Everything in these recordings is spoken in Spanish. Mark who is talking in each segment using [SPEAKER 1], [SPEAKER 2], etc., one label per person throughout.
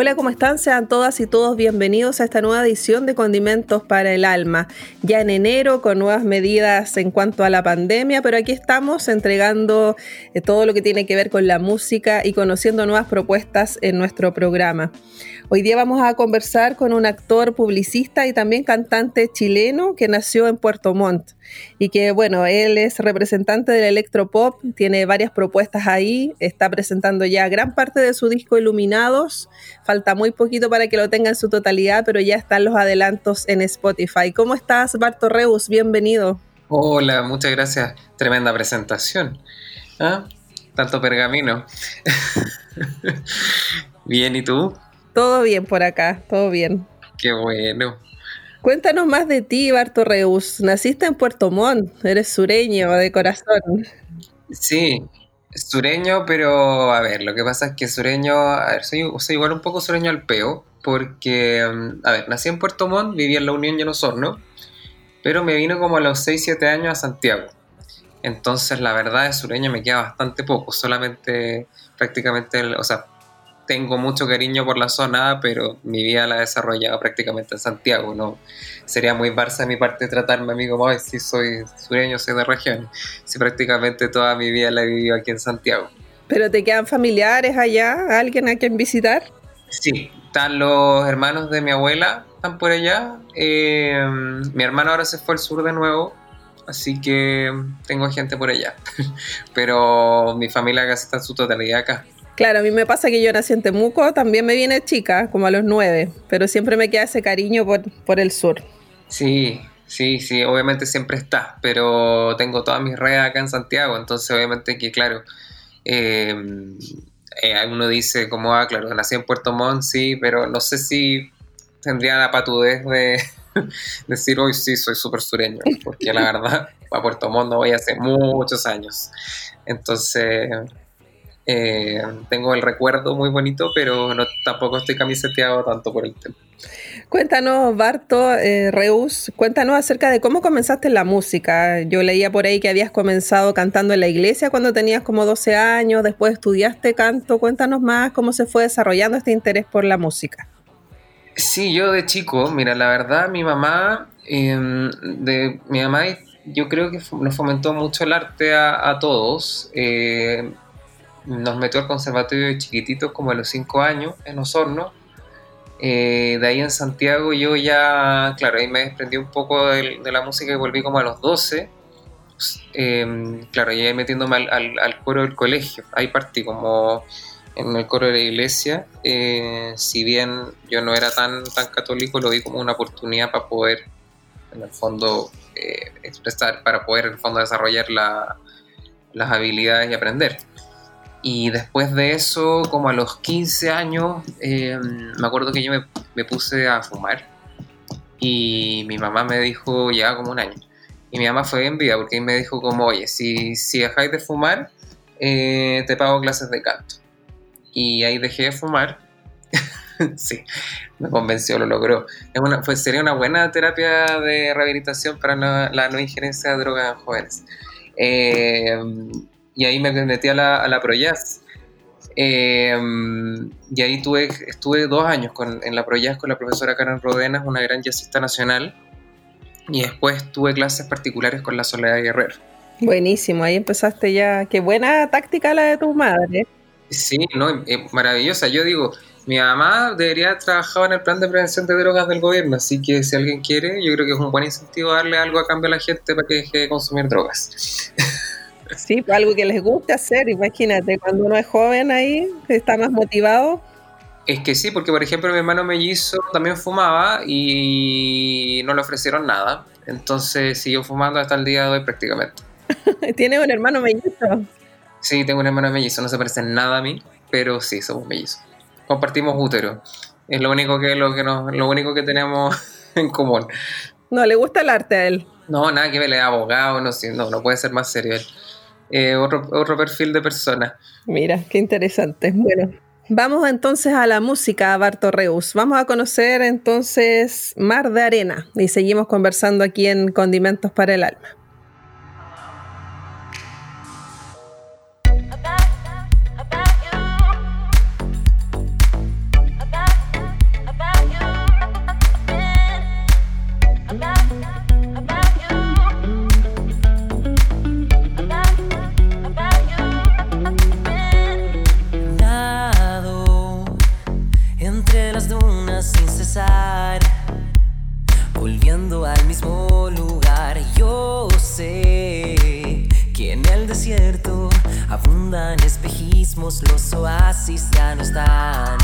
[SPEAKER 1] Hola, ¿cómo están? Sean todas y todos bienvenidos a esta nueva edición de Condimentos para el Alma. Ya en enero con nuevas medidas en cuanto a la pandemia, pero aquí estamos entregando eh, todo lo que tiene que ver con la música y conociendo nuevas propuestas en nuestro programa. Hoy día vamos a conversar con un actor, publicista y también cantante chileno que nació en Puerto Montt y que, bueno, él es representante del electropop, tiene varias propuestas ahí, está presentando ya gran parte de su disco Iluminados, falta muy poquito para que lo tenga en su totalidad, pero ya están los adelantos en Spotify. ¿Cómo estás, Barto Reus? Bienvenido.
[SPEAKER 2] Hola, muchas gracias. Tremenda presentación. ¿Ah? Tanto pergamino. Bien, ¿y tú?
[SPEAKER 1] Todo bien por acá, todo bien.
[SPEAKER 2] Qué bueno.
[SPEAKER 1] Cuéntanos más de ti, Barto Reus. Naciste en Puerto Montt, eres sureño de corazón.
[SPEAKER 2] Sí, sureño, pero a ver, lo que pasa es que sureño, a ver, soy, igual un poco sureño al peo, porque, mm, a ver, nací en Puerto Montt, viví en la Unión y en Osorno, pero me vino como a los 6, 7 años a Santiago. Entonces, la verdad, de sureño me queda bastante poco, solamente prácticamente, o sea, tengo mucho cariño por la zona, pero mi vida la he desarrollado prácticamente en Santiago, ¿no? Sería muy barça de mi parte tratarme a mí como, si soy sureño, soy de región. Si prácticamente toda mi vida la he vivido aquí en Santiago.
[SPEAKER 1] ¿Pero te quedan familiares allá? ¿Alguien a quien visitar?
[SPEAKER 2] Sí, están los hermanos de mi abuela, están por allá. Eh, mi hermano ahora se fue al sur de nuevo, así que tengo gente por allá. Pero mi familia casi está en su totalidad acá.
[SPEAKER 1] Claro, a mí me pasa que yo nací en Temuco, también me viene chica, como a los nueve, pero siempre me queda ese cariño por, el sur.
[SPEAKER 2] Sí, sí, sí, obviamente siempre está, pero tengo todas mis redes acá en Santiago, entonces obviamente que claro, eh, eh, uno dice como, ah, claro, nací en Puerto Montt, sí, pero no sé si tendría la patudez de decir hoy sí soy súper sureño, porque la verdad a Puerto Montt no voy hace muchos años. Entonces, eh, tengo el recuerdo muy bonito, pero no, tampoco estoy camiseteado tanto por el tema.
[SPEAKER 1] Cuéntanos, Barto, eh, Reus, cuéntanos acerca de cómo comenzaste en la música. Yo leía por ahí que habías comenzado cantando en la iglesia cuando tenías como 12 años, después estudiaste canto. Cuéntanos más cómo se fue desarrollando este interés por la música.
[SPEAKER 2] Sí, yo de chico, mira, la verdad, mi mamá, em, de, mi mamá yo creo que nos fomentó mucho el arte a, a todos. Eh, nos metió al conservatorio de chiquititos como a los 5 años en Osorno. Eh, de ahí en Santiago yo ya, claro, ahí me desprendí un poco de, la música y volví como a los 12. Em, claro, ahí metiéndome al, al, coro del colegio. Ahí partí como en el coro de la iglesia. Eh, si bien yo no era tan, tan católico, lo vi como una oportunidad para poder, en el fondo, eh, expresar, para poder, en el fondo, desarrollar las habilidades y aprender. Y después de eso, como a los 15 años, eh, me acuerdo que yo me, puse a fumar. Y mi mamá me dijo, ya como un año. Y mi mamá fue en vida porque me dijo como, oye, si, si dejáis de fumar, eh, te pago clases de canto. Y ahí dejé de fumar. sí, me convenció, lo logró. Es una, pues sería una buena terapia de rehabilitación para la no injerencia de drogas en jóvenes. Eh, y ahí me metí a la, a la ProJazz. Em, y ahí tuve, estuve dos años con, en la ProJazz con la profesora Karen Rodenas, una gran jazzista nacional. Y después tuve clases particulares con la Soledad Guerrero.
[SPEAKER 1] Buenísimo, ahí empezaste ya. Qué buena táctica la de tu madre.
[SPEAKER 2] Sí, no, maravillosa. Yo digo, mi mamá debería trabajar en el plan de prevención de drogas del gobierno, así que si alguien quiere, yo creo que es un buen incentivo darle algo a cambio a la gente para que deje de consumir drogas.
[SPEAKER 1] Sí, pues, algo que les guste hacer, imagínate, cuando uno es joven ahí, está más motivado.
[SPEAKER 2] Es que sí, porque por ejemplo mi hermano mellizo también fumaba y no le ofrecieron nada. Entonces sigo fumando hasta el día de hoy prácticamente.
[SPEAKER 1] ¿Tienes un hermano mellizo?
[SPEAKER 2] Sí, tengo un hermano mellizo, no se parece en nada a mí, pero sí, somos mellizos. Compartimos útero. Es lo único que, lo que, nos, lo único que tenemos en común.
[SPEAKER 1] No, le gusta el arte a él.
[SPEAKER 2] No, nada que ver, es abogado, no, no, no puede ser más serio él. Eh, otro, perfil de persona.
[SPEAKER 1] Mira, qué interesante. Bueno, vamos entonces a la música, Bartorreus. Vamos a conocer entonces Mar de Arena y seguimos conversando aquí en Condimentos para el Alma.
[SPEAKER 3] Los oasis ya no están.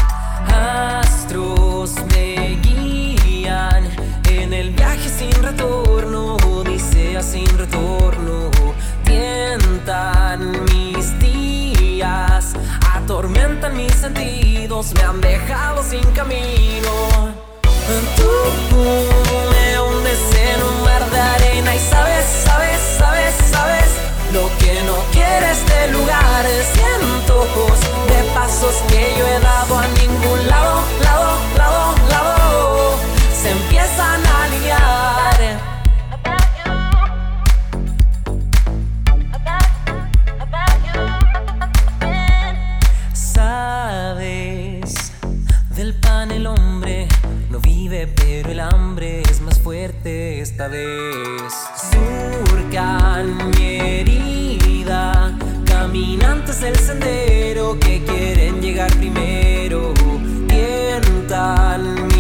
[SPEAKER 3] Astros me guían en el viaje sin retorno, odisea sin retorno. Tientan mis días, atormentan mis sentidos, me han dejado sin camino. Tú me hundes en un mar de arena y sabes, sabes, sabes, que no quieres de lugares cientos de pasos que yo he dado a ningún lado, lado, lado, lado, se empiezan a liar. Sabes, del pan el hombre no vive, pero el hambre es más fuerte esta vez. Surcan caminantes del sendero que quieren llegar primero. Tientan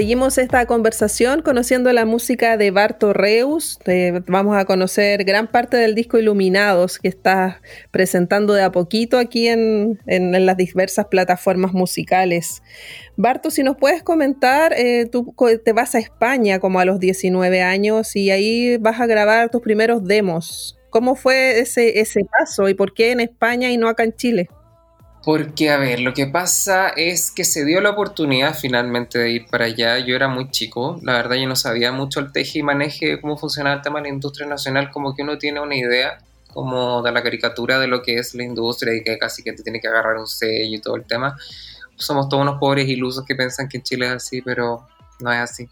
[SPEAKER 1] Seguimos esta conversación conociendo la música de Barto Reus. vamos a conocer gran parte del disco Iluminados que está presentando de a poquito aquí en, las diversas plataformas musicales. Barto, si nos puedes comentar, eh, tú te vas a España como a los 19 años y ahí vas a grabar tus primeros demos. ¿Cómo fue ese, ese paso y por qué en España y no acá en Chile?
[SPEAKER 2] Porque, a ver, lo que pasa es que se dio la oportunidad finalmente de ir para allá. Yo era muy chico, la verdad yo no sabía mucho el teje y maneje, cómo funcionaba el tema de la industria nacional, como que uno tiene una idea como de la caricatura de lo que es la industria y que casi que te tiene que agarrar un sello y todo el tema. Somos todos unos pobres ilusos que piensan que en Chile es así, pero no es así.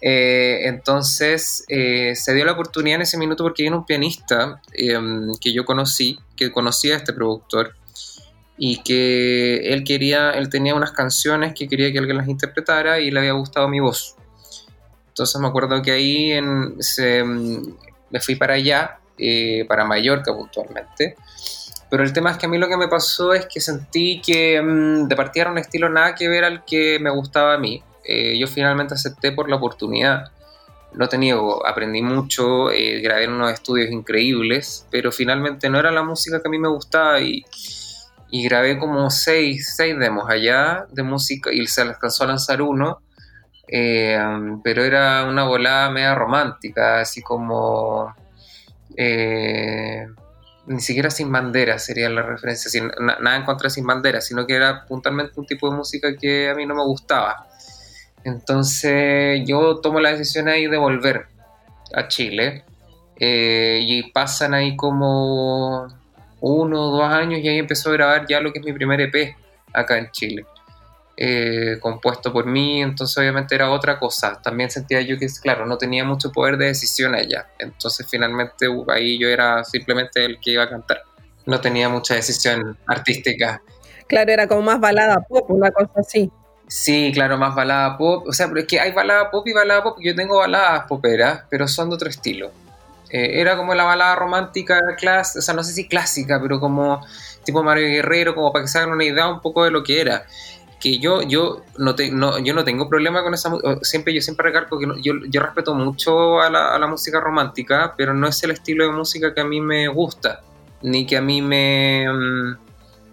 [SPEAKER 2] Eh, entonces eh, se dio la oportunidad en ese minuto porque hay un pianista em, que yo conocí, que conocía a este productor y que él quería, él tenía unas canciones que quería que alguien las interpretara y le había gustado mi voz. Entonces me acuerdo que ahí en, mm, me fui para allá, eh, para Mallorca puntualmente. Pero el tema es que a mí lo que me pasó es que sentí que mm, de partida era un estilo nada que ver al que me gustaba a mí. Eh, yo finalmente acepté por la oportunidad. No te niego, aprendí mucho, eh, grabé unos estudios increíbles, pero finalmente no era la música que a mí me gustaba y, y grabé como seis, seis demos allá de música y se alcanzó a lanzar uno, eh, pero era una volada media romántica, así como... Eh, ni siquiera sin bandera sería la referencia, sin, nada en contra sin bandera, sino que era puntualmente un tipo de música que a mí no me gustaba. Entonces yo tomo la decisión ahí de volver a Chile eh, y pasan ahí como uno o dos años y ahí empezó a grabar ya lo que es mi primer EP acá en Chile. Eh, compuesto por mí, entonces obviamente era otra cosa. También sentía yo que, claro, no tenía mucho poder de decisión allá. Entonces finalmente uh, ahí yo era simplemente el que iba a cantar. No tenía mucha decisión artística.
[SPEAKER 1] Claro, era como más balada pop, una cosa así.
[SPEAKER 2] Sí, claro, más balada pop. O sea, pero es que hay balada pop y balada pop. Yo tengo baladas poperas, pero son de otro estilo. Eh, era como la balada romántica class, o sea, no sé si clásica, pero como tipo Mario Guerrero, como para que se hagan una idea un poco de lo que era. Que yo, yo, no, te, no, yo no tengo problema con esa siempre Yo siempre recargo que yo, yo, respeto mucho a la, a la, música romántica, pero no es el estilo de música que a mí me gusta, ni que a mí me, mm,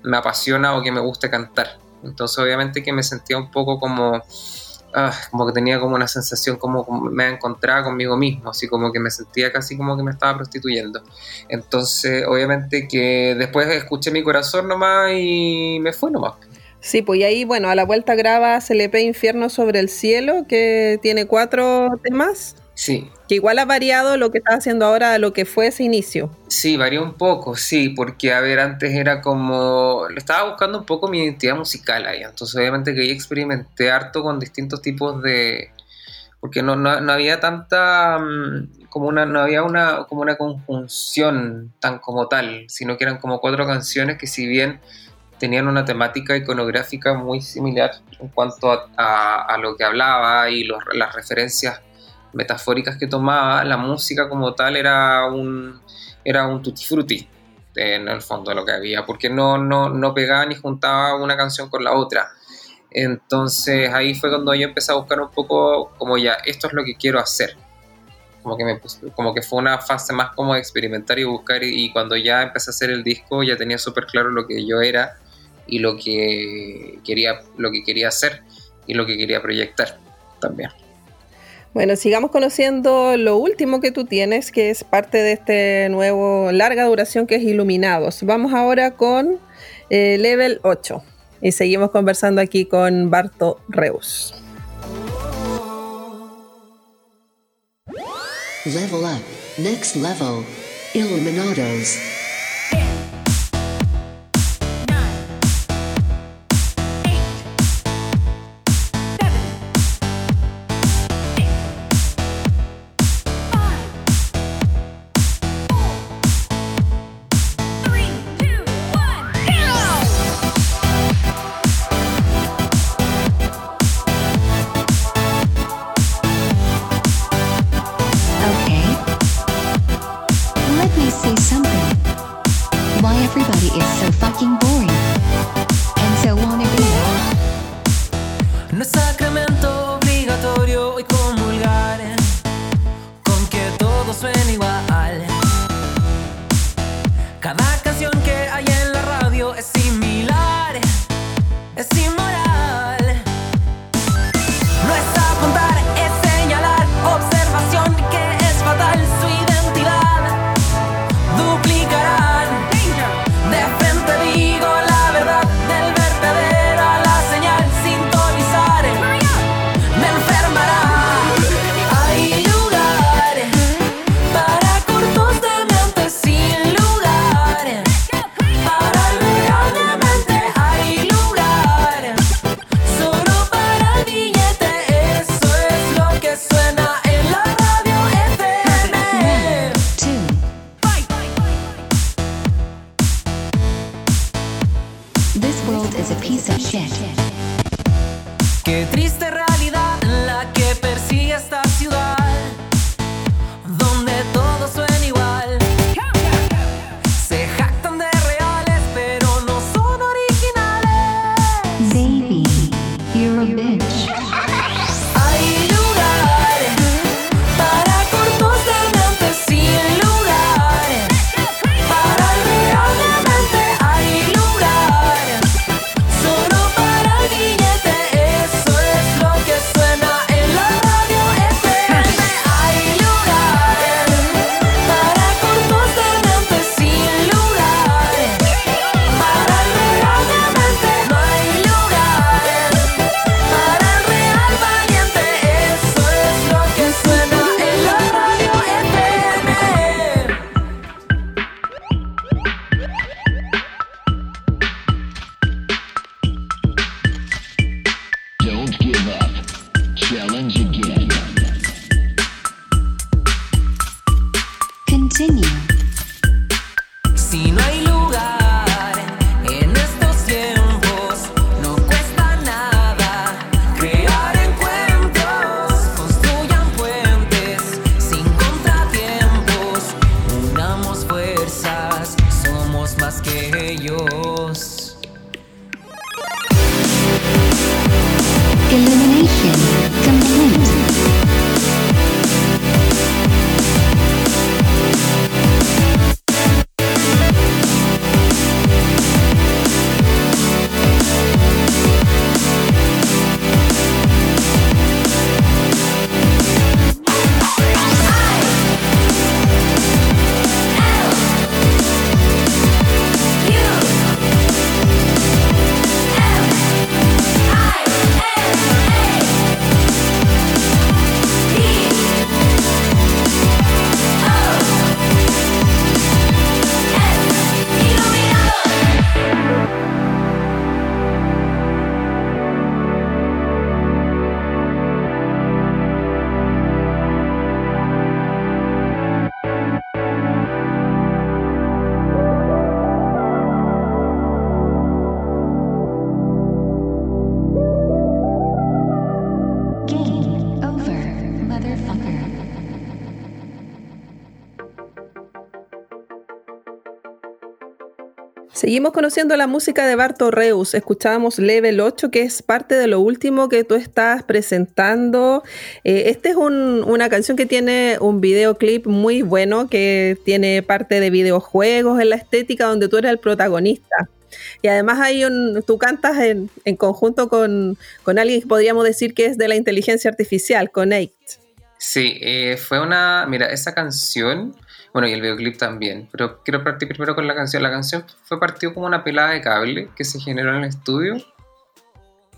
[SPEAKER 2] me apasiona o que me guste cantar. Entonces, obviamente, que me sentía un poco como Ah, como que tenía como una sensación como, me encontraba conmigo mismo, así como que me sentía casi como que me estaba prostituyendo. Entonces, obviamente que después escuché mi corazón nomás y me fui nomás.
[SPEAKER 1] Sí, pues y ahí, bueno, a la vuelta graba CLP Infierno sobre el cielo, que tiene cuatro temas.
[SPEAKER 2] Sí.
[SPEAKER 1] Que igual ha variado lo que está haciendo ahora lo que fue ese inicio.
[SPEAKER 2] Sí, varió un poco, sí, porque a ver, antes era como. Estaba buscando un poco mi identidad musical ahí. Entonces, obviamente que yo experimenté harto con distintos tipos de. Porque no, no, había tanta. Mm, como una, no había una, como una conjunción tan como tal, sino que eran como cuatro canciones que, si bien tenían una temática iconográfica muy similar en cuanto a, a, lo que hablaba y los, las referencias metafóricas que tomaba, la música como tal era un, era un tutti frutti en el fondo de lo que había, porque no, no, no pegaba ni juntaba una canción con la otra. Entonces ahí fue cuando yo empecé a buscar un poco como ya, esto es lo que quiero hacer. Como que, me, como que fue una fase más como de experimentar y buscar y, cuando ya empecé a hacer el disco ya tenía súper claro lo que yo era y lo que quería, lo que quería hacer y lo que quería proyectar también.
[SPEAKER 1] Bueno, sigamos conociendo lo último que tú tienes, que es parte de este nuevo larga duración que es Iluminados. Vamos ahora con eh, Level 8 y seguimos conversando aquí con Barto Reus.
[SPEAKER 3] Level up, next level, Iluminados.
[SPEAKER 1] Seguimos conociendo la música de Barto Reus. Escuchábamos Level 8, que es parte de lo último que tú estás presentando. Eh, Esta es un- una canción que tiene un videoclip muy bueno, que tiene parte de videojuegos en la estética, donde tú eres el protagonista. Y además hay un, tú cantas en, en conjunto con, con alguien que podríamos decir que es de la inteligencia artificial, con Eight.
[SPEAKER 2] Sí, eh, fue una. Mira, esa canción. Bueno, y el videoclip también. Pero quiero partir primero con la canción. La canción fue partido como una pelada de cable que se generó en el estudio.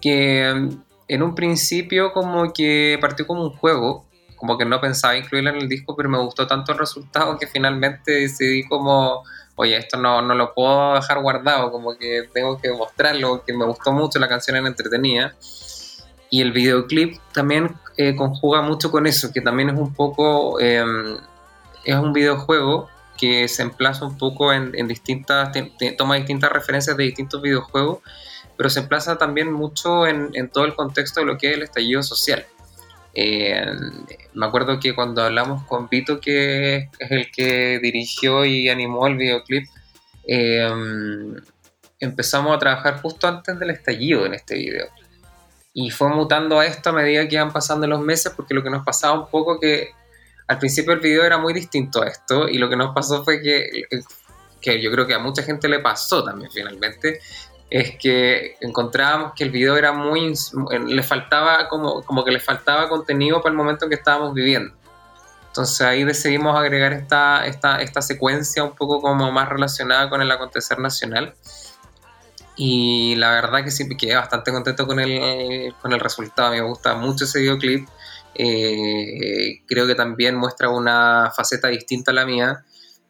[SPEAKER 2] Que mm, en un principio, como que partió como un juego. Como que no pensaba incluirla en el disco, pero me gustó tanto el resultado que finalmente decidí como. Oye, esto no, no lo puedo dejar guardado, como que tengo que mostrarlo, que me gustó mucho, la canción era entretenida. Y el videoclip también eh, conjuga mucho con eso, que también es un poco, eh, es un videojuego que se emplaza un poco en, en distintas, toma distintas referencias de distintos videojuegos, pero se emplaza también mucho en, en todo el contexto de lo que es el estallido social. Eh, me acuerdo que cuando hablamos con Vito, que es el que dirigió y animó el videoclip, eh, empezamos a trabajar justo antes del estallido en este video. Y fue mutando a esto a medida que iban pasando los meses, porque lo que nos pasaba un poco que al principio el video era muy distinto a esto, y lo que nos pasó fue que, que yo creo que a mucha gente le pasó también finalmente, es que encontrábamos que el video era muy, le faltaba como, como que le faltaba contenido para el momento en que estábamos viviendo. Entonces ahí decidimos agregar esta, esta, esta secuencia un poco como más relacionada con el acontecer nacional. Y la verdad que sí quedé bastante contento con el, con el resultado. Me gusta mucho ese videoclip. Eh, creo que también muestra una faceta distinta a la mía.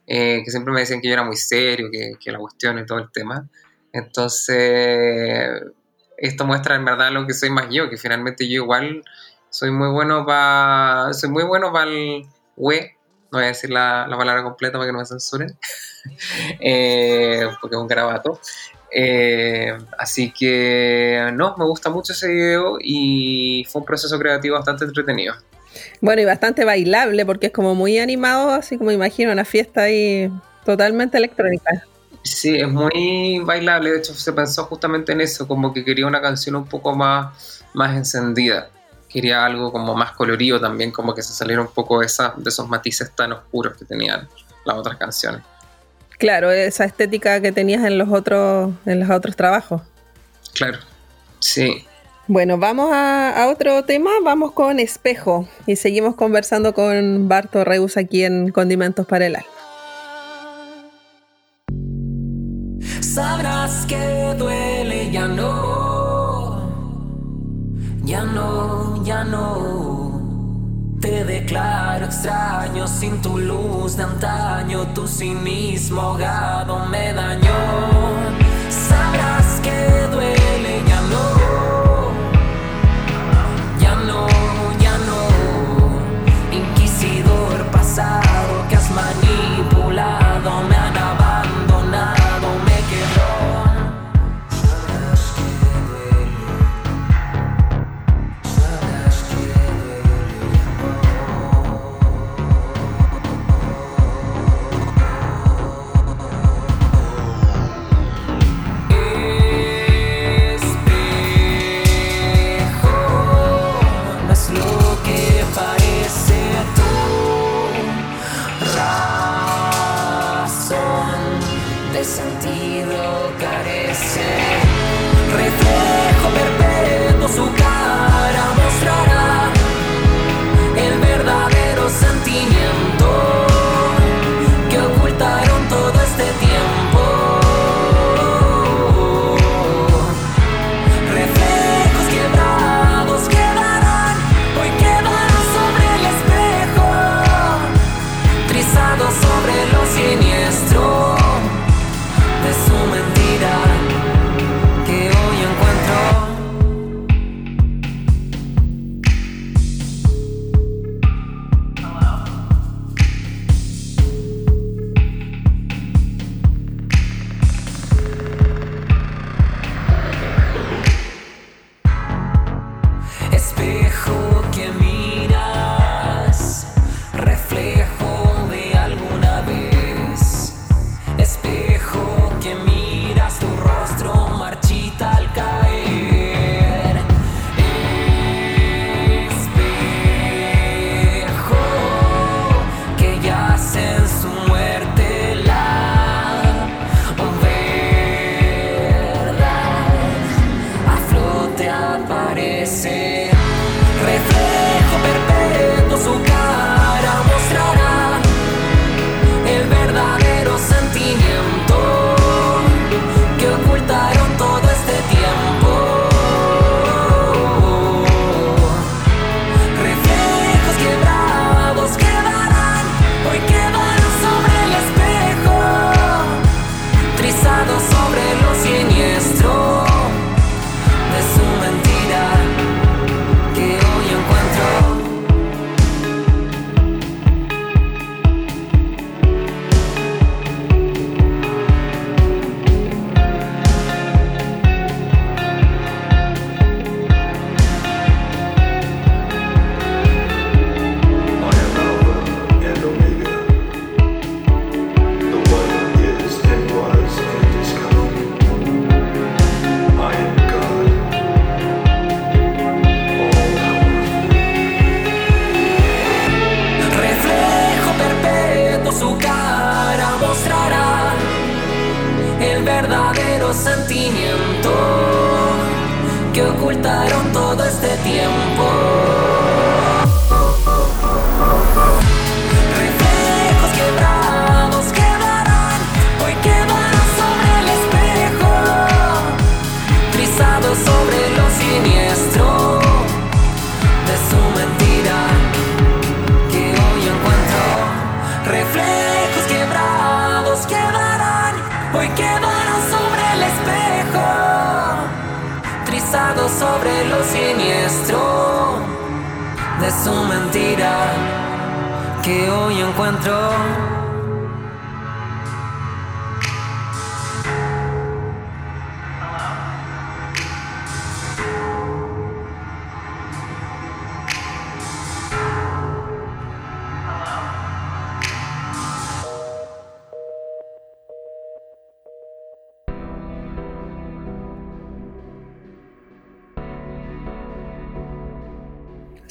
[SPEAKER 2] eh, que siempre me decían que yo era muy serio, que, que la cuestión y todo el tema. Entonces, esto muestra en verdad lo que soy más yo, que finalmente yo igual soy muy bueno para. Soy muy bueno para el we. No voy a decir la, la palabra completa para que no me censuren. Eh, porque es un garabato. Eh, así que no, me gusta mucho ese video y fue un proceso creativo bastante entretenido.
[SPEAKER 1] Bueno, y bastante bailable, porque es como muy animado, así como imagino una fiesta ahí totalmente electrónica.
[SPEAKER 2] Sí, es muy bailable, de hecho se pensó justamente en eso, como que quería una canción un poco más, más encendida. Quería algo como más colorido también, como que se saliera un poco de, esa, de esos matices tan oscuros que tenían las otras canciones.
[SPEAKER 1] Claro, esa estética que tenías en los otros, en los otros trabajos.
[SPEAKER 2] Claro, sí.
[SPEAKER 1] Bueno, vamos a, a otro tema, vamos con Espejo y seguimos conversando con Barto Reus aquí en Condimentos para el Alma.
[SPEAKER 3] Sabrás que duele, ya no, ya no, ya no. Te declaro extraño sin tu luz de antaño, tu cinismo ahogado me dañó. Sabrás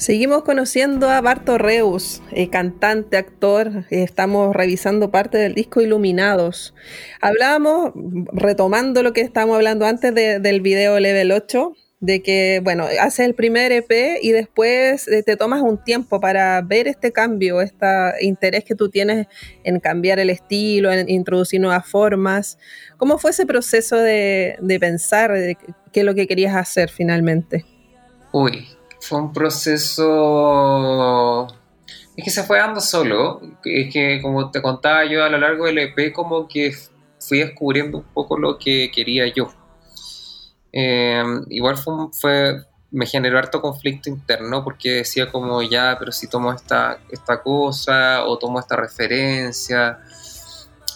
[SPEAKER 1] Seguimos conociendo a Barto Reus, eh, cantante, actor. Eh, estamos revisando parte del disco Iluminados. Hablábamos, retomando lo que estábamos hablando antes de- del video Level 8, de que, bueno, haces el primer EP y después eh, te tomas un tiempo para ver este cambio, este interés que tú tienes en cambiar el estilo, en introducir nuevas formas. ¿Cómo fue ese proceso de, de pensar de qué es lo que querías hacer finalmente?
[SPEAKER 2] Uy, fue un proceso... Es que se fue dando solo. Es que como te contaba yo a lo largo del EP, como que fui descubriendo un poco lo que quería yo. Eh, igual fue, fue- me generó harto conflicto interno porque decía como ya, pero si tomo esta, esta cosa o tomo esta referencia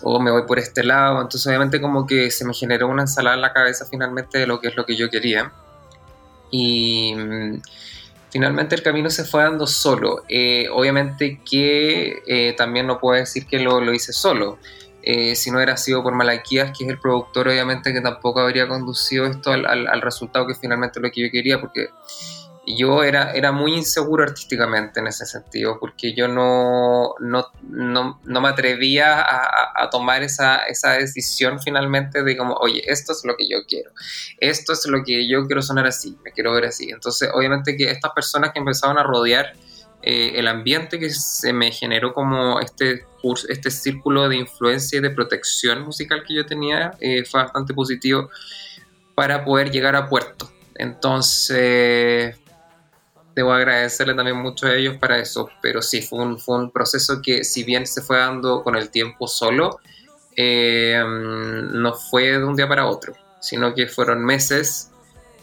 [SPEAKER 2] o me voy por este lado, entonces obviamente como que se me generó una ensalada en la cabeza finalmente de lo que es lo que yo quería y finalmente el camino se fue dando solo. Eh, obviamente que eh, también no puedo decir que lo, lo hice solo. Eh, si no hubiera sido por Malaquías, que es el productor, obviamente que tampoco habría conducido esto al, al- resultado que finalmente lo que yo quería, porque yo era, era muy inseguro artísticamente en ese sentido, porque yo no, no, no, no me atrevía a, tomar esa, esa decisión finalmente de como, oye, esto es lo que yo quiero esto es lo que yo quiero sonar así, me quiero ver así. Entonces, obviamente que estas personas que empezaron a rodear eh, el ambiente que se me generó como este curso, este círculo de influencia y de protección musical que yo tenía, eh, fue bastante positivo para poder llegar a puerto. Entonces, debo agradecerle también mucho a ellos para eso, pero sí, fue un, fue un proceso que si bien se fue dando con el tiempo solo, eh, no fue de un día para otro, sino que fueron meses.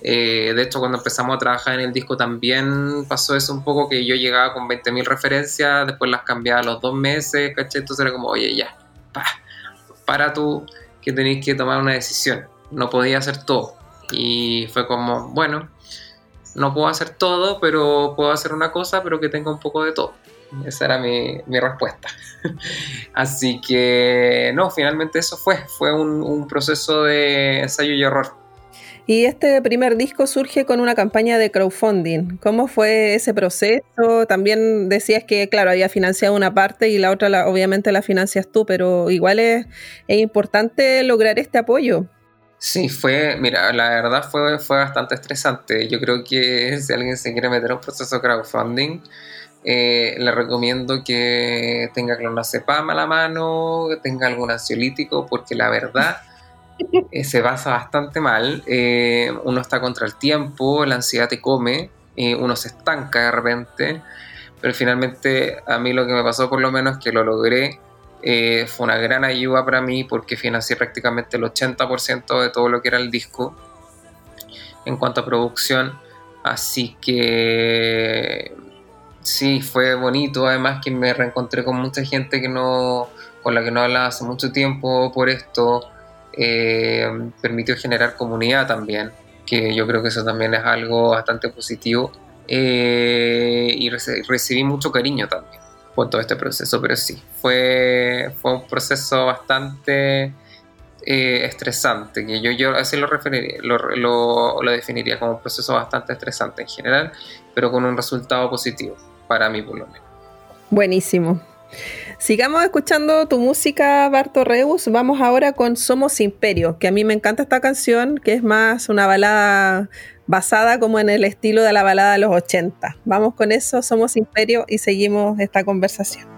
[SPEAKER 2] Eh, de hecho, cuando empezamos a trabajar en el disco también pasó eso un poco, que yo llegaba con 20.000 referencias, después las cambiaba a los dos meses, ¿cachai? Entonces era como, oye, ya, pa, para tú que tenéis que tomar una decisión, no podía hacer todo. Y fue como, bueno, no puedo hacer todo, pero puedo hacer una cosa, pero que tenga un poco de todo. Esa era mi, mi respuesta. Así que, no, finalmente eso fue. Fue un, un proceso de ensayo y error.
[SPEAKER 1] Y este primer disco surge con una campaña de crowdfunding. ¿Cómo fue ese proceso? También decías que, claro, había financiado una parte y la otra la- obviamente la financias tú, pero igual es, es importante lograr este apoyo.
[SPEAKER 2] Sí, fue, mira, la verdad fue, fue bastante estresante. Yo creo que si alguien se quiere meter a un proceso de crowdfunding, eh, le recomiendo que tenga clonazepam a la mano, que tenga algún ansiolítico, porque la verdad eh, se basa bastante mal. Eh, uno está contra el tiempo, la ansiedad te come, eh, uno se estanca de repente, pero finalmente a mí lo que me pasó por lo menos es que lo logré. Eh, fue una gran ayuda para mí porque financié prácticamente el 80% de todo lo que era el disco en cuanto a producción. Así que sí, fue bonito. Además que me reencontré con mucha gente que no, con la que no hablaba hace mucho tiempo por esto. Eh, permitió generar comunidad también, que yo creo que eso también es algo bastante positivo. Eh, y recibí mucho cariño también todo este proceso, pero sí, fue, fue un proceso bastante eh, estresante, que yo, yo así lo, referiría, lo, lo, lo definiría como un proceso bastante estresante en general, pero con un resultado positivo, para mí por lo menos.
[SPEAKER 1] Buenísimo. Sigamos escuchando tu música, Barto Reus. Vamos ahora con Somos Imperio, que a mí me encanta esta canción, que es más una balada basada como en el estilo de la balada de los 80. Vamos con eso, Somos Imperio, y seguimos esta conversación.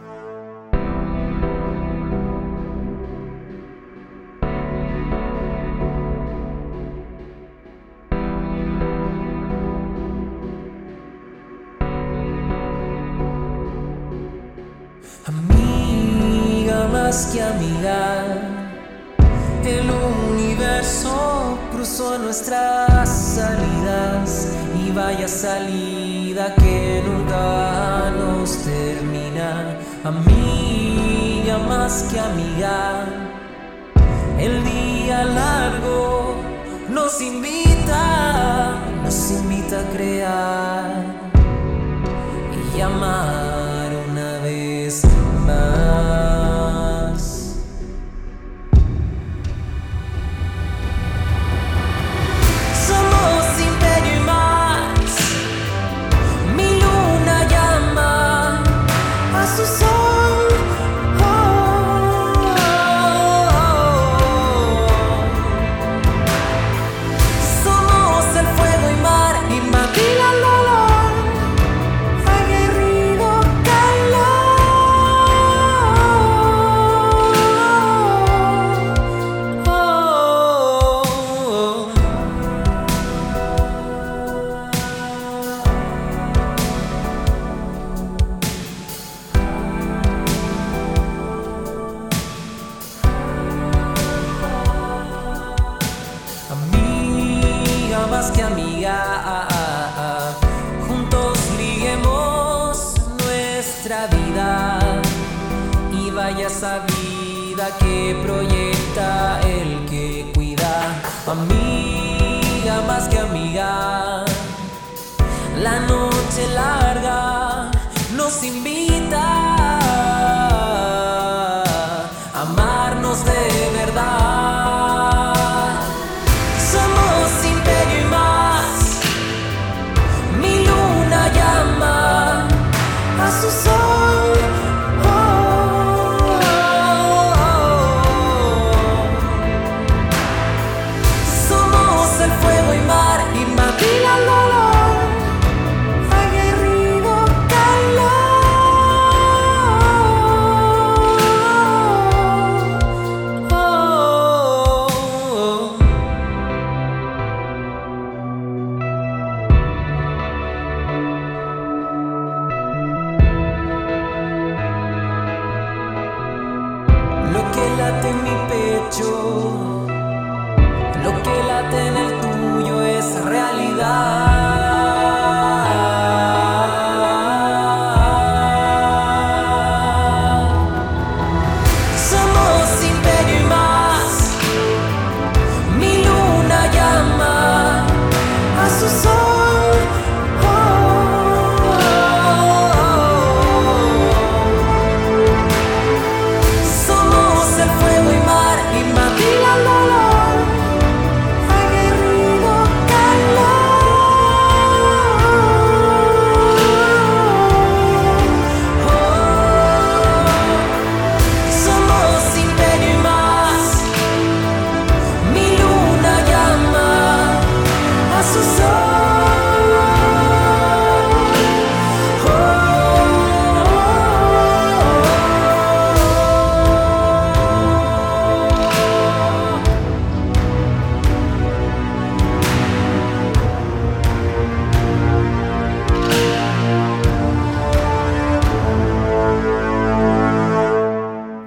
[SPEAKER 3] Amiga más que amiga, el universo cruzó nuestras salidas y vaya salida que nunca nos termina. Amiga más que amiga, el día largo nos invita, nos invita a crear y amar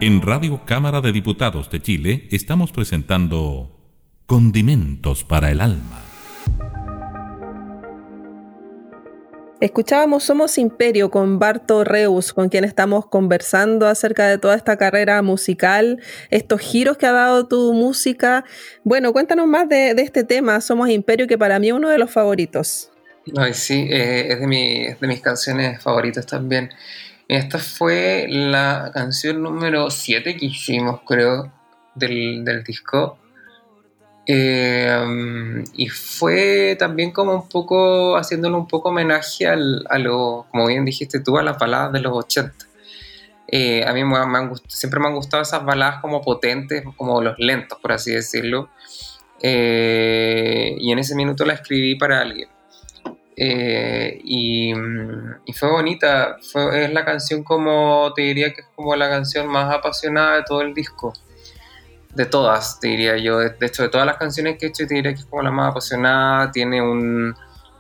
[SPEAKER 3] En
[SPEAKER 4] Radio Cámara de Diputados de Chile estamos presentando Condimentos para el Alma.
[SPEAKER 1] Escuchábamos Somos Imperio con Barto Reus, con quien estamos conversando acerca de toda esta carrera musical, estos giros que ha dado tu música. Bueno, cuéntanos más de, de este tema, Somos Imperio, que para mí es uno de los favoritos.
[SPEAKER 2] Ay, sí, eh, es, de mi- es de mis canciones favoritas también. Esta fue la canción número 7 que hicimos, creo, del, del disco. Eh, y fue también como un poco, haciéndole un poco homenaje a lo, como bien dijiste tú, a las baladas de los 80. Eh, a mí me, han- siempre me han gustado esas baladas como potentes, como los lentos, por así decirlo. Eh, y en ese minuto la escribí para alguien. Eh, y, mm, y fue bonita, es la canción como, te diría que es como la canción más apasionada de todo el disco, de todas, te diría yo, de, de hecho de todas las canciones que he hecho, te diría que es como la más apasionada, tiene un,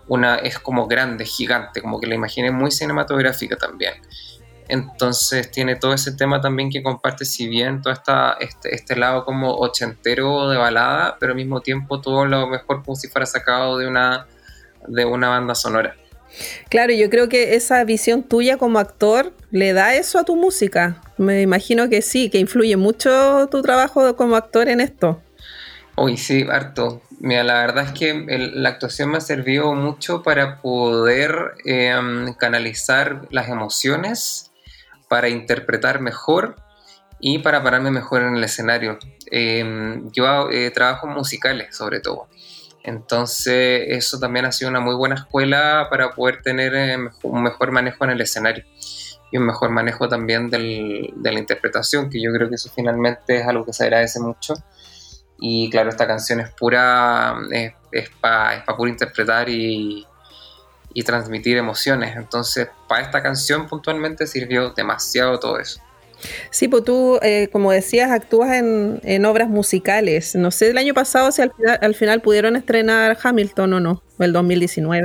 [SPEAKER 2] una, es como grande, gigante, como que la imaginé muy cinematográfica también. Entonces tiene todo ese tema también que comparte, si bien todo esta, este, este lado como ochentero de balada, pero al mismo tiempo todo lo mejor como si fuera sacado de una de una banda sonora.
[SPEAKER 1] Claro, yo creo que esa visión tuya como actor le da eso a tu música. Me imagino que sí, que influye mucho tu trabajo como actor en esto.
[SPEAKER 2] Uy, sí, harto. Mira, la verdad es que el- la actuación me ha servido mucho para poder em, canalizar las emociones, para interpretar mejor y para pararme mejor en el escenario. Em, yo eh, trabajo en musicales, sobre todo. Entonces, eso también ha sido una muy buena escuela para poder tener eh, un mejor manejo en el escenario y un mejor manejo también de la interpretación, que yo creo que eso finalmente es algo que se agradece mucho. Y claro, esta canción es pura, es, es para puro interpretar y, y transmitir emociones. Entonces, para esta canción puntualmente sirvió demasiado todo eso.
[SPEAKER 1] Sí, pues tú, eh, como decías, actúas en, en obras musicales. No sé el año pasado si al final, al final pudieron estrenar Hamilton o no, o el 2019.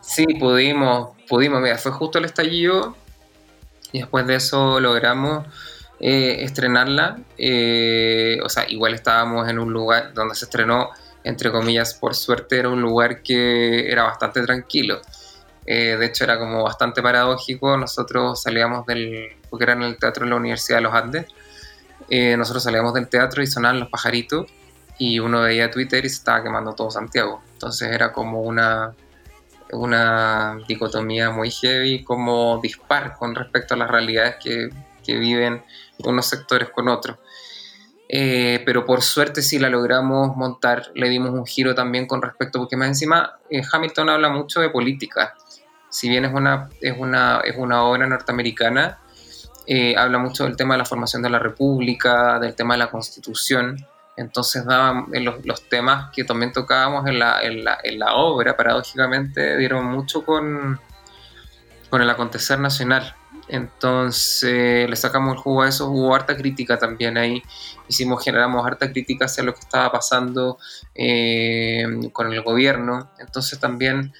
[SPEAKER 2] Sí, pudimos, pudimos, mira, fue justo el estallido y después de eso logramos eh, estrenarla. Eh, o sea, igual estábamos en un lugar donde se estrenó, entre comillas, por suerte era un lugar que era bastante tranquilo. Eh, de hecho, era como bastante paradójico. Nosotros salíamos del, porque era en el teatro de la Universidad de los Andes, eh, nosotros salíamos del teatro y sonaban los pajaritos y uno veía Twitter y se estaba quemando todo Santiago. Entonces era como una, una dicotomía muy heavy, como dispar con respecto a las realidades que, que viven unos sectores con otros. Eh, pero por suerte sí la logramos montar, le dimos un giro también con respecto, porque más encima Hamilton habla mucho de política. Si bien es una, es una, es una obra norteamericana, eh, habla mucho del tema de la formación de la República, del tema de la Constitución. Entonces daban eh, los, los temas que también tocábamos en la, en la, obra, paradójicamente, dieron mucho con, con el acontecer nacional. Entonces le sacamos el jugo a eso, hubo harta crítica también ahí, hicimos, generamos harta crítica hacia lo que estaba pasando eh, con el gobierno, entonces también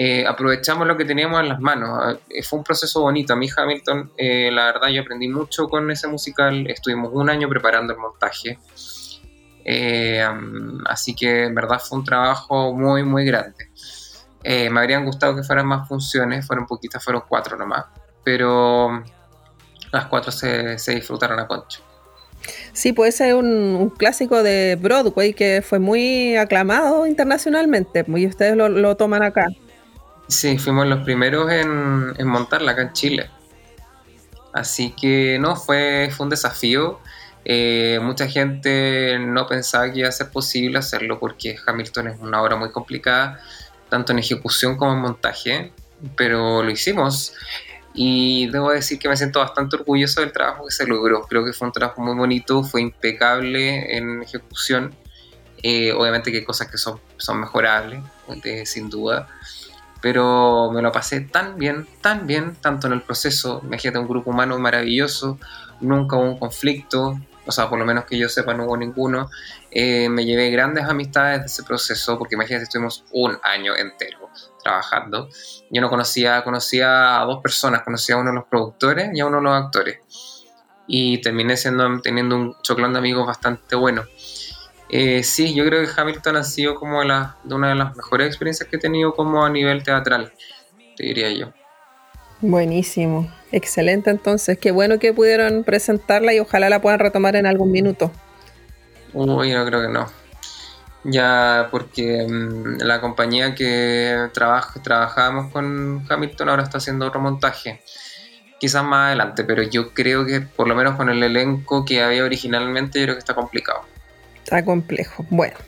[SPEAKER 2] eh, aprovechamos lo que teníamos en las manos, Eh, fue un proceso bonito, a mí Hamilton, eh, la verdad yo aprendí mucho con ese musical, estuvimos un año preparando el montaje, así que en verdad fue un trabajo muy muy grande. Me habrían gustado que fueran más funciones, fueron poquitas, fueron cuatro nomás. Pero las cuatro se, se disfrutaron a concho.
[SPEAKER 1] Sí, pues ese es un, clásico de Broadway que fue muy aclamado internacionalmente. Y ustedes lo toman acá.
[SPEAKER 2] Sí, fuimos los primeros en, en montarla acá en Chile. Así que no, fue, fue un desafío. Eh, mucha gente no pensaba que iba a ser posible hacerlo porque Hamilton es una obra muy complicada, tanto en ejecución como en montaje, pero lo hicimos. Y debo decir que me siento bastante orgulloso del trabajo que se logró. Creo que fue un trabajo muy bonito, fue impecable en ejecución. Eh, obviamente que hay cosas que son, son mejorables, eh, sin duda. Pero me lo pasé tan bien, tan bien, tanto en el proceso. Imagínate un grupo humano maravilloso, nunca hubo un conflicto, o sea, por lo menos que yo sepa, no hubo ninguno. Eh, me llevé grandes amistades de ese proceso, porque imagínate, estuvimos un año entero trabajando. Yo no conocía, conocía a dos personas, conocía a uno de los productores y a uno de los actores. Y terminé siendo, teniendo un choclón de amigos bastante bueno. Eh, sí, yo creo que Hamilton ha sido como la, de una de las mejores experiencias que he tenido como a nivel teatral, te diría yo.
[SPEAKER 1] Buenísimo, excelente entonces, qué bueno que pudieron presentarla y ojalá la puedan retomar en algún minuto.
[SPEAKER 2] Uy, no creo que no. Ya, porque mm, la compañía que trabaja, trabajábamos con Hamilton ahora está haciendo otro montaje. Quizás más adelante, pero yo creo que por lo menos con el elenco que había originalmente, yo creo que está complicado.
[SPEAKER 1] Está complejo. Bueno,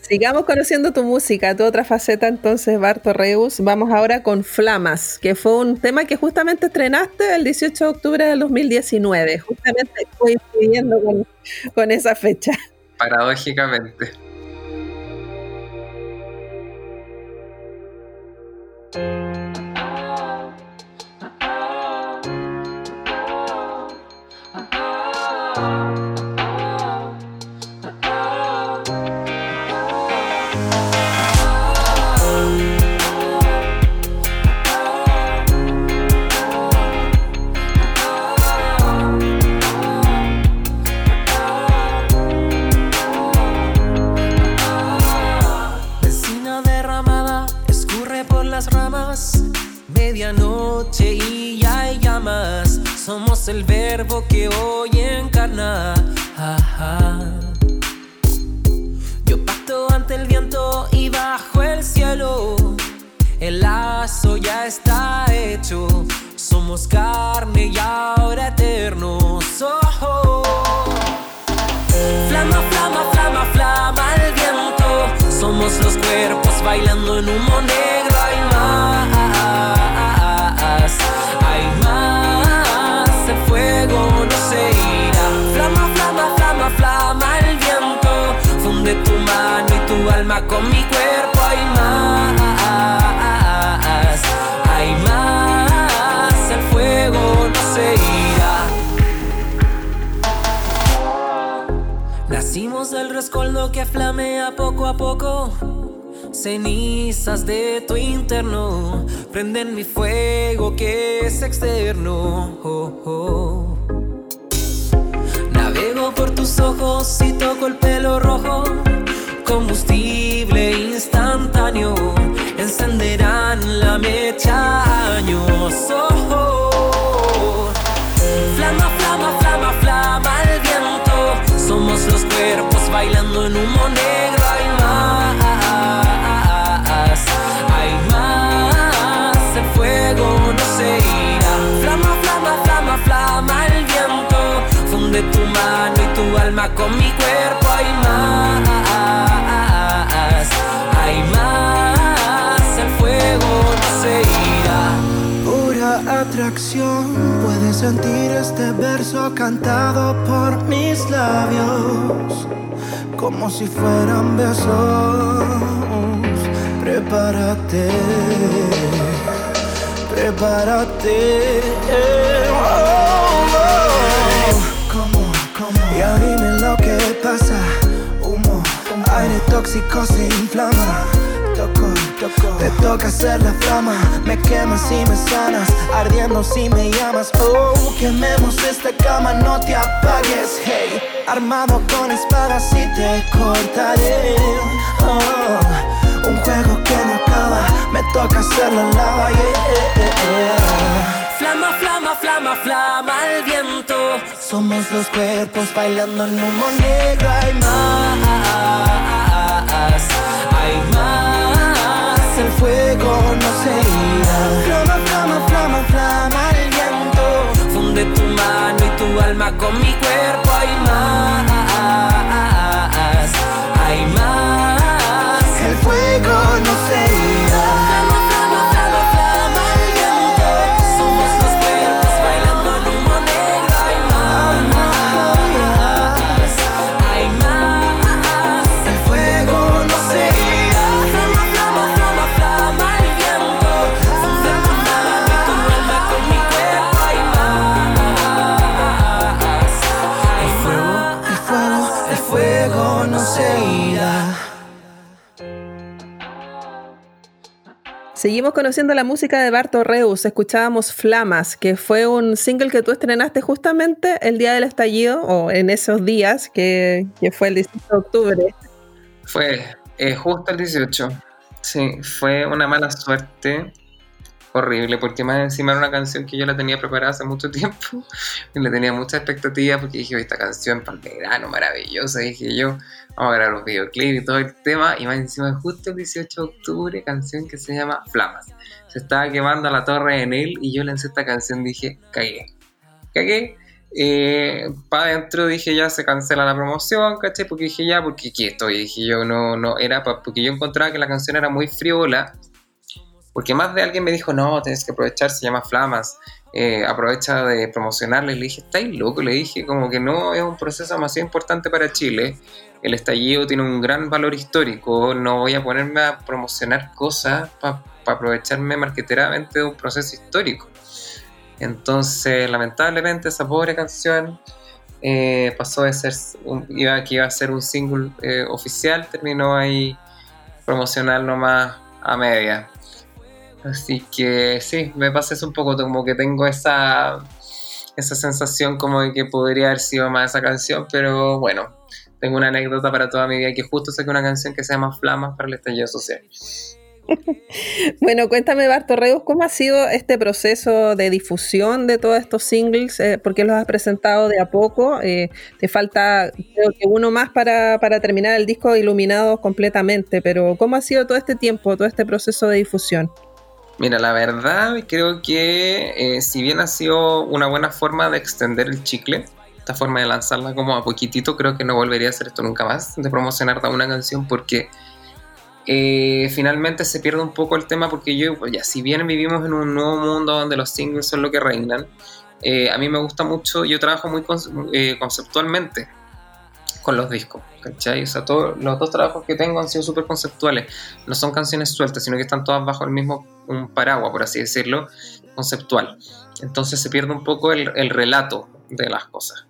[SPEAKER 1] sigamos conociendo tu música, tu otra faceta entonces, Barto Reus. Vamos ahora con Flamas, que fue un tema que justamente estrenaste el 18 de octubre del 2019, justamente coincidiendo con, con esa fecha.
[SPEAKER 2] Paradójicamente.
[SPEAKER 3] Cuerpo que hoy encarna. Yo pacto ante el viento y bajo el cielo. El lazo ya está hecho. Somos carne y ahora eternos. Oh, Flama, flama, flama, flama el viento. Somos los cuerpos bailando en humo negro. Hay más, con mi cuerpo. Hay más, hay más. El fuego no se irá. Nacimos del rescoldo que flamea poco a poco. Cenizas de tu interno prenden mi fuego que es externo. Oh, oh. Navego por tus ojos y toco el pelo rojo. Combustible instantáneo encenderán la mecha años. Oh, oh. Flama, flama, flama, flama el viento. Somos los cuerpos bailando en humo negro. Hay más, hay más. El fuego no se irá. Flama, flama, flama, flama el viento. Funde tu mano y tu alma con mi cuerpo. Hay más,
[SPEAKER 5] Puedes sentir este verso cantado por mis labios, como si fueran besos. Prepárate, prepárate. Oh, oh. ¿Cómo, cómo? Ya dime lo que pasa. Humo, aire tóxico se inflama. Toco. Te toca hacer la flama. Me quemas y me sanas. Ardiendo si me llamas. Oh, quememos esta cama, no te apagues. Hey, armado con espadas y te cortaré. Oh, un juego que no acaba. Me toca hacer la lava. Yeah, yeah.
[SPEAKER 3] Flama, flama, flama, flama el viento.
[SPEAKER 5] Somos los cuerpos bailando en humo negro. Hay más,
[SPEAKER 3] con mi cuerpo.
[SPEAKER 1] Seguimos conociendo la música de Barto Reus. Escuchábamos Flamas, que fue un single que tú estrenaste justamente el día del estallido, o en esos días, que, que fue el 18 de octubre.
[SPEAKER 2] Fue eh, justo el 18. Sí, fue una mala suerte horrible, porque más encima era una canción que yo la tenía preparada hace mucho tiempo y le tenía mucha expectativa porque dije, "Oye, esta canción para el verano, maravillosa, dije yo, vamos a grabar los videoclips y todo el tema, y más encima justo el 18 de octubre, canción que se llama Flamas. Se estaba quemando la torre en él y yo lancé esta canción, dije, cagué, cagué. Eh, para adentro dije ya se cancela la promoción, ¿caché? Porque dije ya, porque aquí estoy, dije yo no, no, era pa- porque yo encontraba que la canción era muy friola, porque más de alguien me dijo, no, tienes que aprovechar, se llama Flamas, eh, aprovecha de promocionarle. Le dije, estáis loco, le dije, como que no es un proceso demasiado importante para Chile. El estallido tiene un gran valor histórico, no voy a ponerme a promocionar cosas para aprovecharme marqueteramente de un proceso histórico. Entonces, lamentablemente, esa pobre canción eh, pasó de ser, un- iba a ser un single eh, oficial, terminó ahí promocional nomás a media. Así que sí, me pasa eso un poco, como que tengo esa, esa sensación como de que podría haber sido más esa canción, pero bueno, tengo una anécdota para toda mi vida que justo saqué una canción que se llama Flamas para el estallido social.
[SPEAKER 3] Bueno, cuéntame, Barto Reus, ¿cómo ha sido este proceso de difusión de todos estos singles? Eh, ¿Por qué los has presentado de a poco? Eh, te falta, uno más para, para terminar el disco iluminado completamente, pero ¿cómo ha sido todo este tiempo, todo este proceso de difusión?
[SPEAKER 2] Mira, la verdad creo que eh, si bien ha sido una buena forma de extender el chicle, esta forma de lanzarla como a poquitito, creo que no volvería a hacer esto nunca más, de promocionar una canción porque eh, finalmente se pierde un poco el tema porque yo, pues ya, si bien vivimos en un nuevo mundo donde los singles son lo que reinan, eh, a mí me gusta mucho, yo trabajo muy conceptualmente con los discos, ¿cachai? O sea, todos los dos trabajos que tengo han sido súper conceptuales, no son canciones sueltas, sino que están todas bajo el mismo paraguas, por así decirlo, conceptual. Entonces se pierde un poco el, el relato de las cosas.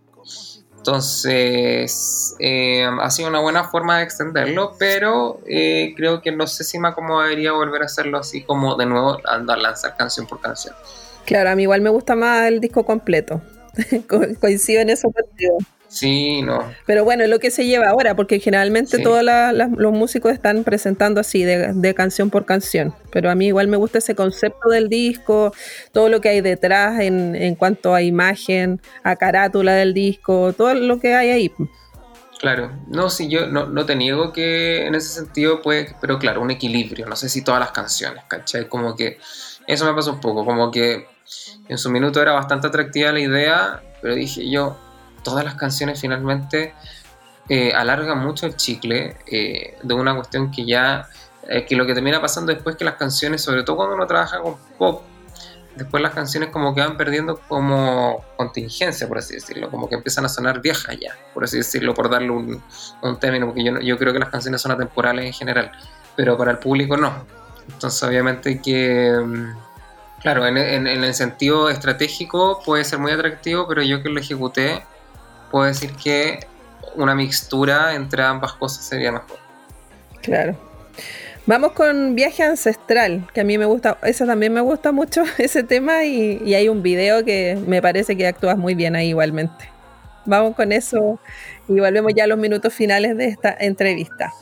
[SPEAKER 2] Entonces, eh, ha sido una buena forma de extenderlo, pero eh, creo que no sé si me acomodaría volver a hacerlo así como de nuevo, andar a lanzar canción por canción.
[SPEAKER 3] Claro, a mí igual me gusta más el disco completo. Coincido en eso contigo.
[SPEAKER 2] Sí, no.
[SPEAKER 3] Pero bueno, es lo que se lleva ahora, porque generalmente todos los músicos están presentando así, de, canción por canción. Pero a mí igual me gusta ese concepto del disco, todo lo que hay detrás en, en cuanto a imagen, a carátula del disco, todo lo que hay ahí.
[SPEAKER 2] Claro, no, sí, yo no, no te niego que en ese sentido puede, pero claro, un equilibrio, no sé si todas las canciones, ¿cachai? Como que eso me pasó un poco, como que en su minuto era bastante atractiva la idea, pero dije yo, todas las canciones finalmente eh, alargan mucho el chicle eh, de una cuestión que ya, eh, que lo que termina pasando después que las canciones, sobre todo cuando uno trabaja con pop, después las canciones como que van perdiendo como contingencia, por así decirlo, como que empiezan a sonar viejas ya, por así decirlo, por darle un, término, porque yo, yo creo que las canciones son atemporales en general, pero para el público no. Entonces obviamente que... Mm, claro, en, en, el sentido estratégico puede ser muy atractivo, pero yo que lo ejecuté puedo decir que una mixtura entre ambas cosas sería mejor.
[SPEAKER 3] Claro. Vamos con Viaje Ancestral, que a mí me gusta, eso también me gusta mucho, ese tema, y, y hay un video que me parece que actúas muy bien ahí igualmente. Vamos con eso y volvemos ya a los minutos finales de esta entrevista.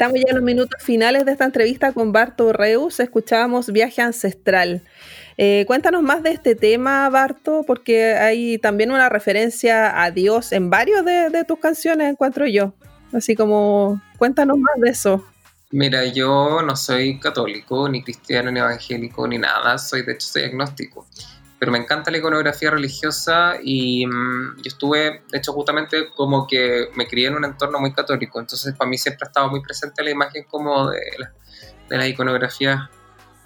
[SPEAKER 1] Estamos ya en los minutos finales de esta entrevista con Barto Reus. Escuchábamos Viaje Ancestral. Eh, cuéntanos más de este tema, Barto, porque hay también una referencia a Dios en varios de, tus canciones, encuentro yo. Así como, cuéntanos más de eso.
[SPEAKER 2] Mira, yo no soy católico, ni cristiano, ni evangélico, ni nada. Soy, de hecho, soy agnóstico pero me encanta la iconografía religiosa y mm, yo estuve, de hecho, justamente como que me crié en un entorno muy católico, entonces para mí siempre ha estado muy presente la imagen como de la, de la iconografía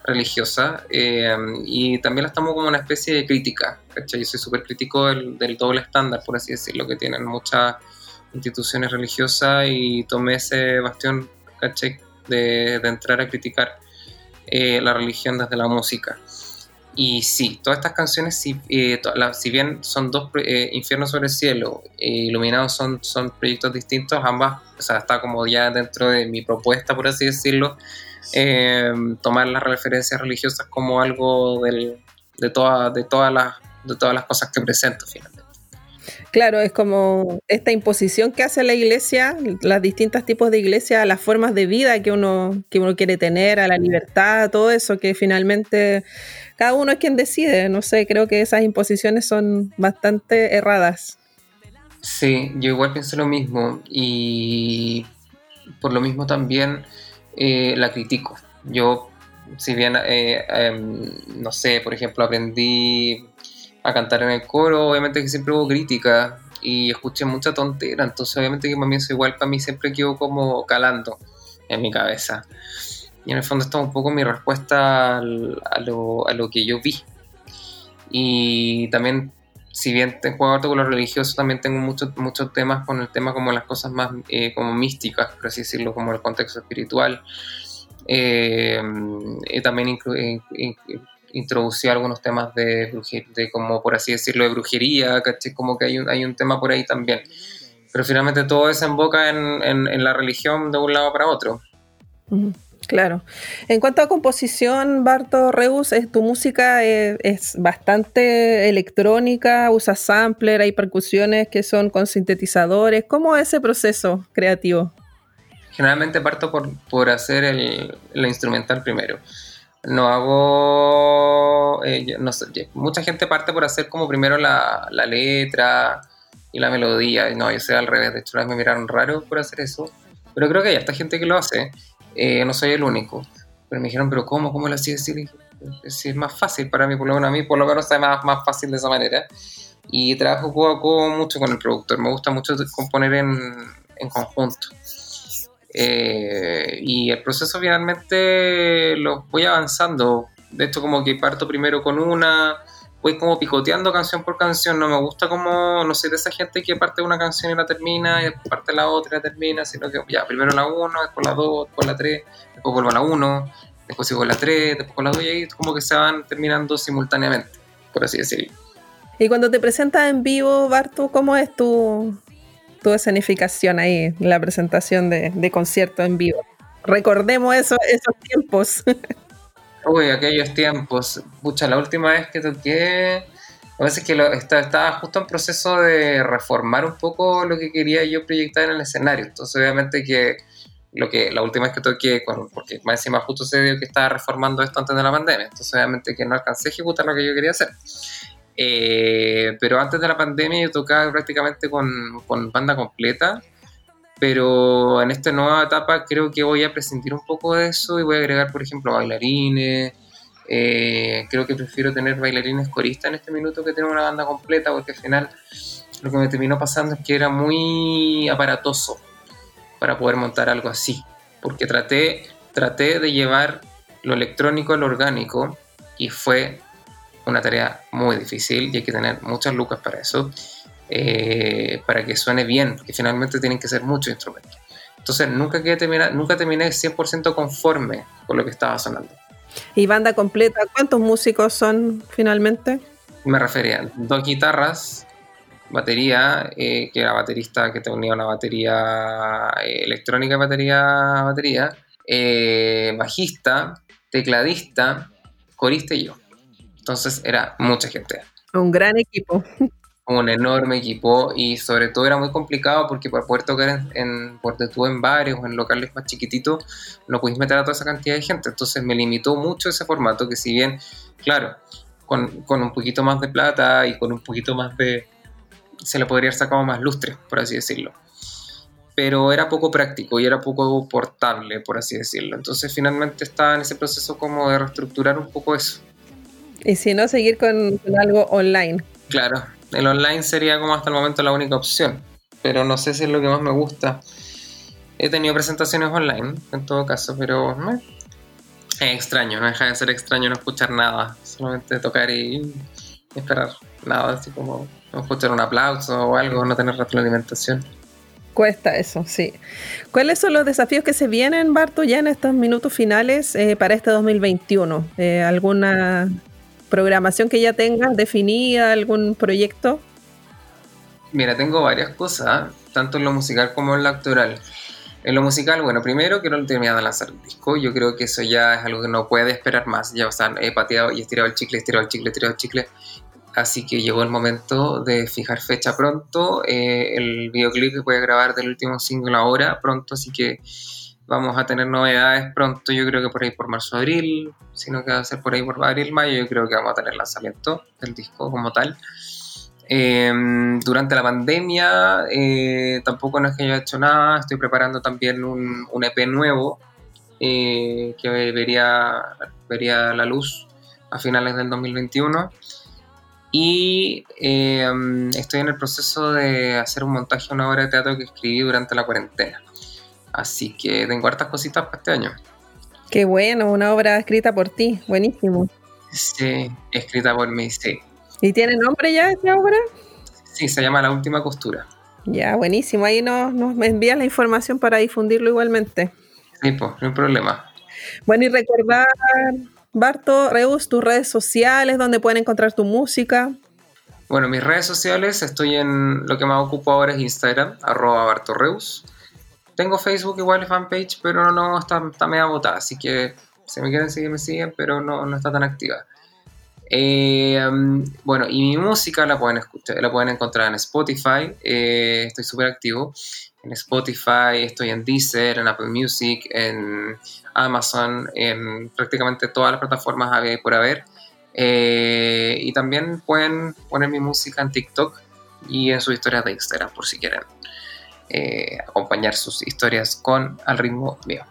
[SPEAKER 2] religiosa eh, y también la estamos como una especie de crítica, ¿cachai? Yo soy súper crítico del, doble estándar, por así decirlo, que tienen muchas instituciones religiosas y tomé ese bastión, ¿cachai? De, de entrar a criticar eh, la religión desde la música. Y sí, todas estas canciones, si, eh, si bien son dos eh, Infiernos sobre el Cielo e Iluminados son, son proyectos distintos, ambas, o sea, está como ya dentro de mi propuesta, por así decirlo, eh, tomar las referencias religiosas como algo del, de, toda, de, todas las, de todas las cosas que presento finalmente.
[SPEAKER 1] Claro, es como esta imposición que hace la iglesia, los distintos tipos de iglesia, las formas de vida que uno, que uno quiere tener, a la libertad, todo eso que finalmente cada uno es quien decide. No sé, creo que esas imposiciones son bastante erradas.
[SPEAKER 2] Sí, yo igual pienso lo mismo y por lo mismo también eh, la critico. Yo, si bien, eh, em, no sé, por ejemplo, aprendí a cantar en el coro, obviamente que siempre hubo crítica y escuché mucha tontera, entonces obviamente que para mí igual para mí siempre quedó como calando en mi cabeza. Y en el fondo está un poco mi respuesta a, lo, a, lo, que yo vi. Y también, si bien juego harto con lo religioso, también tengo muchos muchos temas con el tema como las cosas más eh, como místicas, por así decirlo, como el contexto espiritual. Eh, también introducí algunos temas de, de, como por así decirlo, de brujería, ¿caché? Como que hay un, hay un tema por ahí también. Pero finalmente todo desemboca en, en, en la religión de un lado para otro.
[SPEAKER 1] Claro. En cuanto a composición, Barto Reus, es, tu música es, bastante electrónica, usa sampler, hay percusiones que son con sintetizadores. ¿Cómo es ese proceso creativo?
[SPEAKER 2] Generalmente parto por, por hacer el, instrumental primero. No hago. Eh, mucha gente parte por hacer como primero la, la letra y la melodía. Y no, yo soy al revés. De hecho, me miraron raro por hacer eso. Pero creo que hay esta gente que lo hace. Eh, no soy el único. Pero me dijeron, ¿pero cómo? ¿Cómo lo hacía decir? Si es más fácil para mí, por lo menos a mí, por lo menos es más, más fácil de esa manera. Y trabajo mucho con el productor, me gusta mucho componer en, en conjunto. Eh, y el proceso finalmente lo voy avanzando. De hecho, como que parto primero con una, voy como picoteando canción por canción, no me gusta como, no sé, de esa gente que parte una canción y la termina, y después parte la otra y la termina, sino que ya, primero la 1, después la 2, después la 3, después vuelvo a la 1, después sigo la 3, después con la 2 y ahí como que se van terminando simultáneamente, por así decirlo.
[SPEAKER 1] Y cuando te presentas en vivo, Bartu, ¿cómo es tu, tu escenificación ahí, la presentación de, de concierto en vivo? Recordemos eso, esos tiempos.
[SPEAKER 2] Uy, aquellos tiempos. Pucha, la última vez que toqué, a veces que lo, estaba, justo en proceso de reformar un poco lo que quería yo proyectar en el escenario. Entonces, obviamente que lo que la última vez que toqué, porque más encima justo se dio que estaba reformando esto antes de la pandemia, entonces obviamente que no alcancé a ejecutar lo que yo quería hacer. Eh, pero antes de la pandemia yo tocaba prácticamente con, banda completa pero en esta nueva etapa creo que voy a prescindir un poco de eso y voy a agregar, por ejemplo, bailarines. Eh, creo que prefiero tener bailarines coristas en este minuto que tener una banda completa, porque al final lo que me terminó pasando es que era muy aparatoso para poder montar algo así. Porque traté, traté de llevar lo electrónico al orgánico y fue una tarea muy difícil y hay que tener muchas lucas para eso. Eh, para que suene bien, que finalmente tienen que ser muchos instrumentos. Entonces nunca, terminar, nunca terminé 100% conforme con lo que estaba sonando.
[SPEAKER 1] ¿Y banda completa? ¿Cuántos músicos son finalmente?
[SPEAKER 2] Me refería dos guitarras, batería, eh, que era baterista que tenía una batería eh, electrónica, batería, batería, bajista, tecladista, corista y yo. Entonces era mucha gente.
[SPEAKER 1] Un gran equipo.
[SPEAKER 2] un enorme equipo y sobre todo era muy complicado porque para poder tocar en, en porque tú en bares o en locales más chiquititos no pudiste meter a toda esa cantidad de gente. Entonces me limitó mucho ese formato que si bien, claro, con, con un poquito más de plata y con un poquito más de... se le podría haber sacado más lustre, por así decirlo. Pero era poco práctico y era poco portable, por así decirlo. Entonces finalmente estaba en ese proceso como de reestructurar un poco eso.
[SPEAKER 1] Y si no, seguir con, con algo online.
[SPEAKER 2] Claro, el online sería como hasta el momento la única opción, pero no sé si es lo que más me gusta. He tenido presentaciones online, en todo caso, pero es extraño, no deja de ser extraño no escuchar nada, solamente tocar y, y esperar nada, así como no escuchar un aplauso o algo, no tener retroalimentación.
[SPEAKER 1] Cuesta eso, sí. ¿Cuáles son los desafíos que se vienen, Barto, ya en estos minutos finales eh, para este 2021? Eh, ¿Alguna programación que ya tengas definida, algún proyecto?
[SPEAKER 2] Mira, tengo varias cosas, tanto en lo musical como en lo actoral. En lo musical, bueno, primero quiero terminar de lanzar el disco. Yo creo que eso ya es algo que no puede esperar más. Ya, o sea, he pateado y estirado el chicle, estirado el chicle, estirado el chicle. Así que llegó el momento de fijar fecha pronto. Eh, el videoclip que voy a grabar del último single ahora pronto, así que vamos a tener novedades pronto. Yo creo que por ahí por marzo, abril, sino que va a ser por ahí por abril, mayo. Yo creo que vamos a tener lanzamiento del disco como tal. Eh, durante la pandemia eh, tampoco no es que haya hecho nada, estoy preparando también un, EP nuevo eh, que vería, vería la luz a finales del 2021 y eh, estoy en el proceso de hacer un montaje de una obra de teatro que escribí durante la cuarentena. Así que tengo hartas cositas para este año.
[SPEAKER 1] Qué bueno, una obra escrita por ti, buenísimo.
[SPEAKER 2] Sí, escrita por mí, sí.
[SPEAKER 1] ¿Y tiene nombre ya esta obra?
[SPEAKER 2] Sí, se llama La Última Costura.
[SPEAKER 1] Ya, buenísimo. Ahí nos, nos envías la información para difundirlo igualmente.
[SPEAKER 2] Sí, pues, no hay problema.
[SPEAKER 1] Bueno, y recordar, Barto, Reus, tus redes sociales, donde pueden encontrar tu música.
[SPEAKER 2] Bueno, mis redes sociales, estoy en lo que más ocupo ahora es Instagram, arroba Bartorreus. Tengo Facebook igual, fanpage, pero no está, está media botada, así que si me quieren seguir, me siguen, pero no, no está tan activa. Eh, um, bueno, y mi música la pueden, escuchar, la pueden encontrar en Spotify, eh, estoy súper activo. En Spotify, estoy en Deezer, en Apple Music, en Amazon, en prácticamente todas las plataformas a ver por haber. Eh, y también pueden poner mi música en TikTok y en sus historias de Instagram, por si quieren eh, acompañar sus historias con al ritmo mío.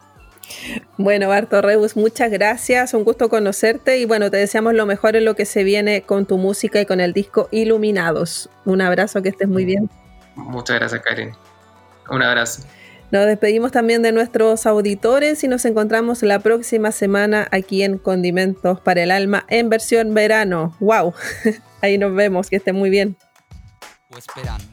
[SPEAKER 1] Bueno, Barto Reus, muchas gracias, un gusto conocerte y bueno, te deseamos lo mejor en lo que se viene con tu música y con el disco Iluminados. Un abrazo, que estés muy bien.
[SPEAKER 2] Muchas gracias, Karen. Un abrazo.
[SPEAKER 1] Nos despedimos también de nuestros auditores y nos encontramos la próxima semana aquí en Condimentos para el Alma en versión verano. ¡Wow! Ahí nos vemos, que estén muy bien.
[SPEAKER 3] O esperando.